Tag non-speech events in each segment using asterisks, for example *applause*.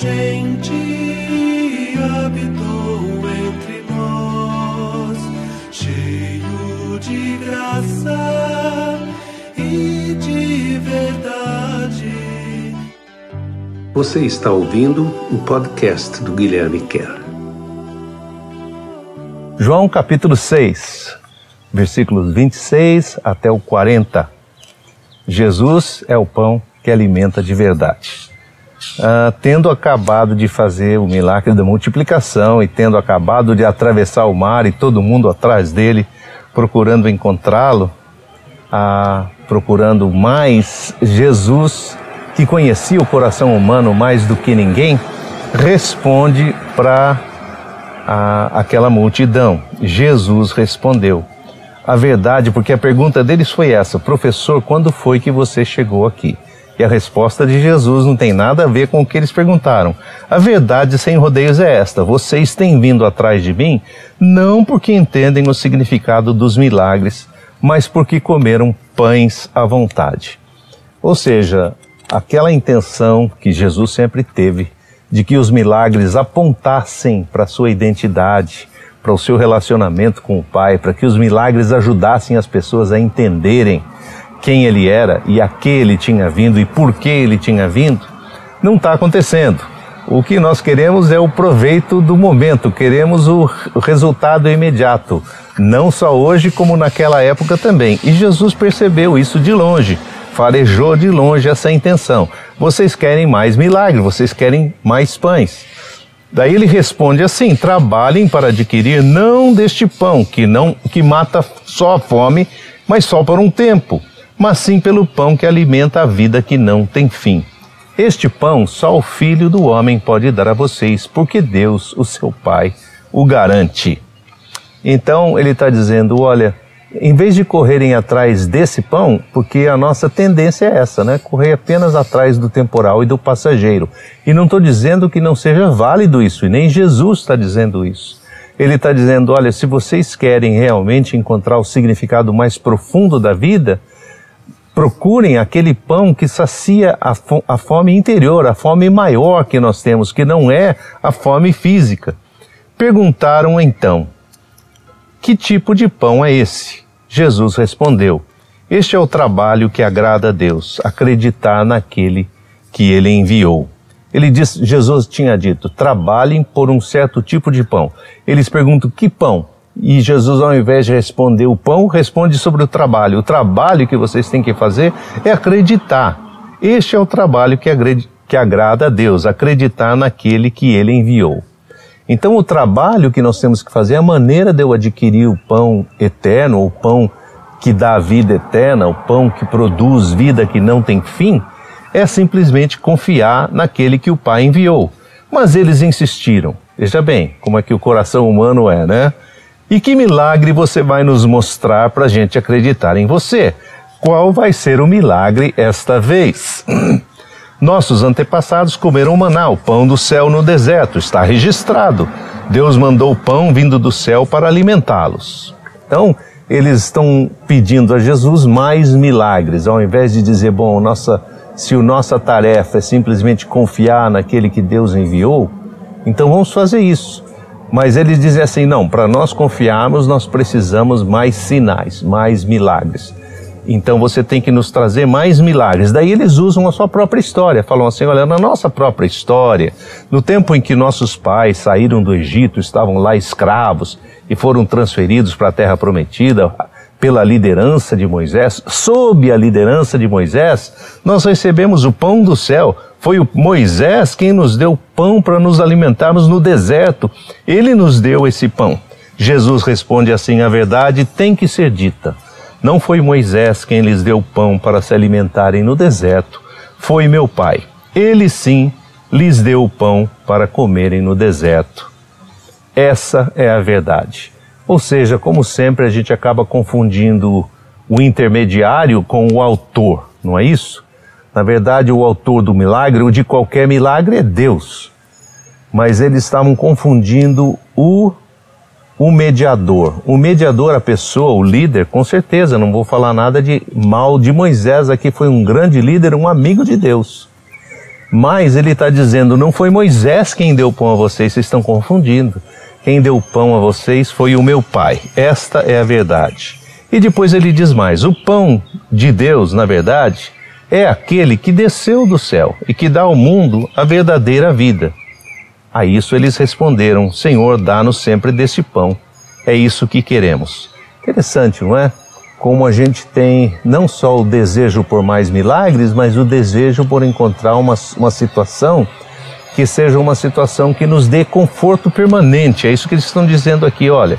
gente habitou entre nós, cheio de graça e de verdade. Você está ouvindo o podcast do Guilherme Kerr. João capítulo 6, versículos 26 até o 40. Jesus é o pão que alimenta de verdade. Uh, tendo acabado de fazer o milagre da multiplicação e tendo acabado de atravessar o mar e todo mundo atrás dele, procurando encontrá-lo, uh, procurando mais Jesus, que conhecia o coração humano mais do que ninguém, responde para aquela multidão. Jesus respondeu: A verdade, porque a pergunta deles foi essa: Professor, quando foi que você chegou aqui? E a resposta de Jesus não tem nada a ver com o que eles perguntaram. A verdade sem rodeios é esta: vocês têm vindo atrás de mim não porque entendem o significado dos milagres, mas porque comeram pães à vontade. Ou seja, aquela intenção que Jesus sempre teve de que os milagres apontassem para sua identidade, para o seu relacionamento com o Pai, para que os milagres ajudassem as pessoas a entenderem quem ele era e a que ele tinha vindo e por que ele tinha vindo, não está acontecendo. O que nós queremos é o proveito do momento, queremos o resultado imediato, não só hoje, como naquela época também. E Jesus percebeu isso de longe, farejou de longe essa intenção. Vocês querem mais milagre, vocês querem mais pães. Daí ele responde assim: trabalhem para adquirir não deste pão que não que mata só a fome, mas só por um tempo mas sim pelo pão que alimenta a vida que não tem fim. Este pão só o Filho do Homem pode dar a vocês, porque Deus, o seu Pai, o garante. Então ele está dizendo: olha, em vez de correrem atrás desse pão, porque a nossa tendência é essa, né? Correr apenas atrás do temporal e do passageiro. E não estou dizendo que não seja válido isso, e nem Jesus está dizendo isso. Ele está dizendo: olha, se vocês querem realmente encontrar o significado mais profundo da vida, Procurem aquele pão que sacia a, a fome interior, a fome maior que nós temos, que não é a fome física. Perguntaram então: Que tipo de pão é esse? Jesus respondeu: Este é o trabalho que agrada a Deus, acreditar naquele que ele enviou. Ele diz, Jesus tinha dito: trabalhem por um certo tipo de pão. Eles perguntam: que pão? E Jesus, ao invés de responder o pão, responde sobre o trabalho. O trabalho que vocês têm que fazer é acreditar. Este é o trabalho que, que agrada a Deus, acreditar naquele que ele enviou. Então, o trabalho que nós temos que fazer, a maneira de eu adquirir o pão eterno, o pão que dá a vida eterna, o pão que produz vida que não tem fim, é simplesmente confiar naquele que o Pai enviou. Mas eles insistiram. Veja bem como é que o coração humano é, né? E que milagre você vai nos mostrar para a gente acreditar em você? Qual vai ser o milagre esta vez? *clears throat* Nossos antepassados comeram maná, o pão do céu no deserto, está registrado. Deus mandou o pão vindo do céu para alimentá-los. Então, eles estão pedindo a Jesus mais milagres, ao invés de dizer, bom, nossa, se a nossa tarefa é simplesmente confiar naquele que Deus enviou, então vamos fazer isso. Mas eles dizem assim: não, para nós confiarmos, nós precisamos mais sinais, mais milagres. Então você tem que nos trazer mais milagres. Daí eles usam a sua própria história. Falam assim: olha, na nossa própria história, no tempo em que nossos pais saíram do Egito, estavam lá escravos e foram transferidos para a terra prometida pela liderança de Moisés, sob a liderança de Moisés, nós recebemos o pão do céu foi o Moisés quem nos deu pão para nos alimentarmos no deserto. Ele nos deu esse pão. Jesus responde assim: a verdade tem que ser dita. Não foi Moisés quem lhes deu pão para se alimentarem no deserto, foi meu Pai. Ele sim lhes deu o pão para comerem no deserto. Essa é a verdade. Ou seja, como sempre, a gente acaba confundindo o intermediário com o autor, não é isso? Na verdade, o autor do milagre, ou de qualquer milagre, é Deus. Mas eles estavam confundindo o, o mediador. O mediador, a pessoa, o líder, com certeza, não vou falar nada de mal de Moisés aqui, foi um grande líder, um amigo de Deus. Mas ele está dizendo: não foi Moisés quem deu pão a vocês, vocês estão confundindo. Quem deu pão a vocês foi o meu Pai. Esta é a verdade. E depois ele diz mais: o pão de Deus, na verdade, é aquele que desceu do céu e que dá ao mundo a verdadeira vida. A isso eles responderam: Senhor, dá-nos sempre desse pão. É isso que queremos. Interessante, não é? Como a gente tem não só o desejo por mais milagres, mas o desejo por encontrar uma, uma situação que seja uma situação que nos dê conforto permanente. É isso que eles estão dizendo aqui, olha.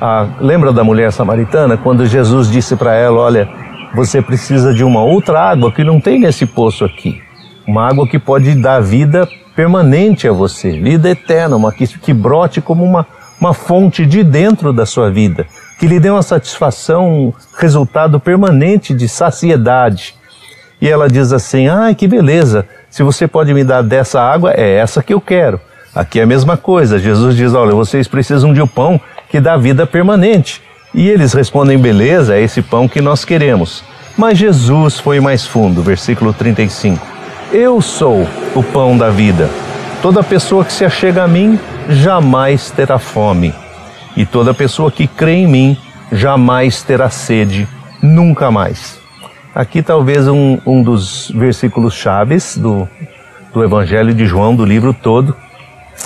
A, lembra da mulher samaritana quando Jesus disse para ela, olha, você precisa de uma outra água que não tem nesse poço aqui. Uma água que pode dar vida permanente a você, vida eterna, uma que, que brote como uma, uma fonte de dentro da sua vida, que lhe dê uma satisfação, resultado permanente de saciedade. E ela diz assim: ai, que beleza, se você pode me dar dessa água, é essa que eu quero. Aqui é a mesma coisa. Jesus diz: olha, vocês precisam de um pão que dá vida permanente. E eles respondem: beleza, é esse pão que nós queremos. Mas Jesus foi mais fundo, versículo 35. Eu sou o pão da vida. Toda pessoa que se achega a mim jamais terá fome, e toda pessoa que crê em mim jamais terá sede, nunca mais. Aqui talvez um, um dos versículos chaves do, do Evangelho de João, do livro todo,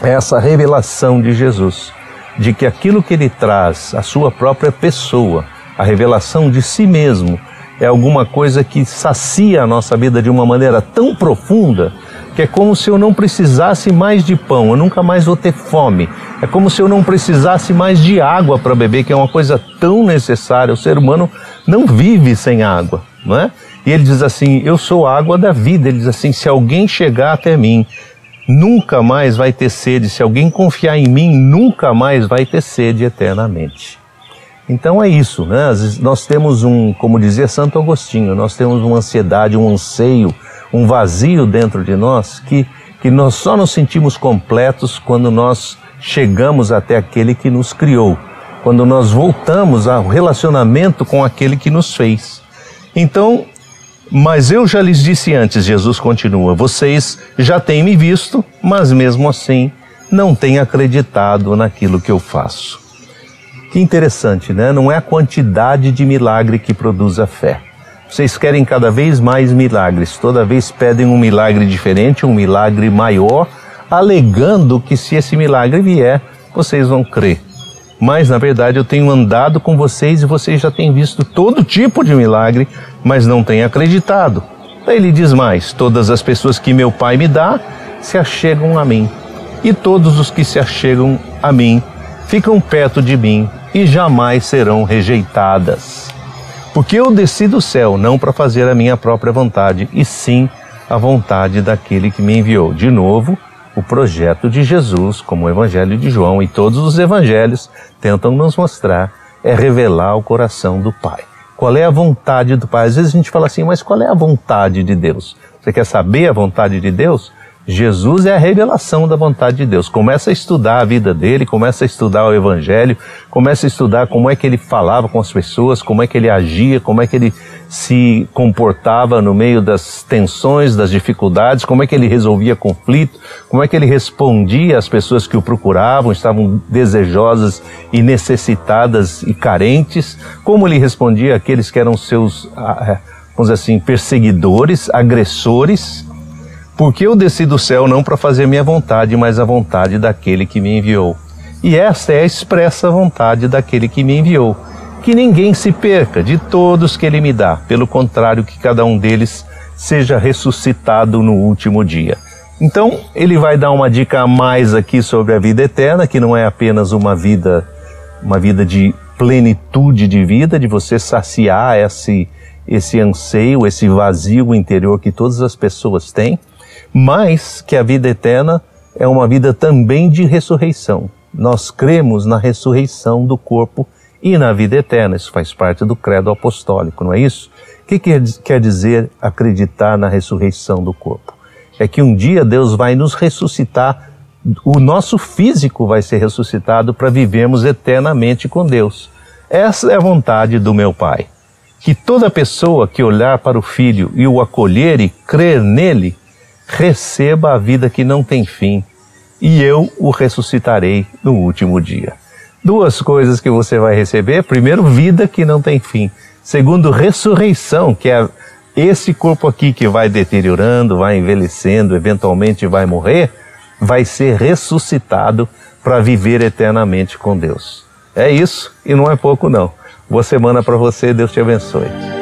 é essa revelação de Jesus, de que aquilo que ele traz, a sua própria pessoa, a revelação de si mesmo, é alguma coisa que sacia a nossa vida de uma maneira tão profunda que é como se eu não precisasse mais de pão, eu nunca mais vou ter fome. É como se eu não precisasse mais de água para beber, que é uma coisa tão necessária. O ser humano não vive sem água, não é? E ele diz assim: Eu sou a água da vida. Ele diz assim: Se alguém chegar até mim, nunca mais vai ter sede. Se alguém confiar em mim, nunca mais vai ter sede eternamente. Então é isso, né? Nós temos um, como dizia Santo Agostinho, nós temos uma ansiedade, um anseio, um vazio dentro de nós que, que nós só nos sentimos completos quando nós chegamos até aquele que nos criou, quando nós voltamos ao relacionamento com aquele que nos fez. Então, mas eu já lhes disse antes, Jesus continua, vocês já têm me visto, mas mesmo assim não têm acreditado naquilo que eu faço. Que interessante, né? Não é a quantidade de milagre que produz a fé. Vocês querem cada vez mais milagres, toda vez pedem um milagre diferente, um milagre maior, alegando que se esse milagre vier, vocês vão crer. Mas na verdade eu tenho andado com vocês e vocês já têm visto todo tipo de milagre, mas não têm acreditado. Daí ele diz mais: Todas as pessoas que meu Pai me dá se achegam a mim, e todos os que se achegam a mim ficam perto de mim e jamais serão rejeitadas. Porque eu desci do céu não para fazer a minha própria vontade, e sim a vontade daquele que me enviou. De novo, o projeto de Jesus, como o Evangelho de João e todos os evangelhos tentam nos mostrar, é revelar o coração do Pai. Qual é a vontade do Pai? Às vezes a gente fala assim, mas qual é a vontade de Deus? Você quer saber a vontade de Deus? Jesus é a revelação da vontade de Deus. Começa a estudar a vida dele, começa a estudar o Evangelho, começa a estudar como é que ele falava com as pessoas, como é que ele agia, como é que ele se comportava no meio das tensões, das dificuldades, como é que ele resolvia conflito, como é que ele respondia às pessoas que o procuravam, estavam desejosas e necessitadas e carentes, como ele respondia àqueles que eram seus, ah, é, vamos dizer assim, perseguidores, agressores porque eu desci do céu não para fazer minha vontade, mas a vontade daquele que me enviou. E esta é a expressa vontade daquele que me enviou. Que ninguém se perca de todos que ele me dá, pelo contrário, que cada um deles seja ressuscitado no último dia. Então, ele vai dar uma dica a mais aqui sobre a vida eterna, que não é apenas uma vida, uma vida de plenitude de vida, de você saciar esse, esse anseio, esse vazio interior que todas as pessoas têm, mas que a vida eterna é uma vida também de ressurreição. Nós cremos na ressurreição do corpo e na vida eterna. Isso faz parte do credo apostólico, não é isso? O que quer dizer acreditar na ressurreição do corpo? É que um dia Deus vai nos ressuscitar, o nosso físico vai ser ressuscitado para vivermos eternamente com Deus. Essa é a vontade do meu Pai. Que toda pessoa que olhar para o Filho e o acolher e crer nele receba a vida que não tem fim, e eu o ressuscitarei no último dia. Duas coisas que você vai receber: primeiro, vida que não tem fim. Segundo, ressurreição, que é esse corpo aqui que vai deteriorando, vai envelhecendo, eventualmente vai morrer, vai ser ressuscitado para viver eternamente com Deus. É isso e não é pouco não. Boa semana para você, Deus te abençoe.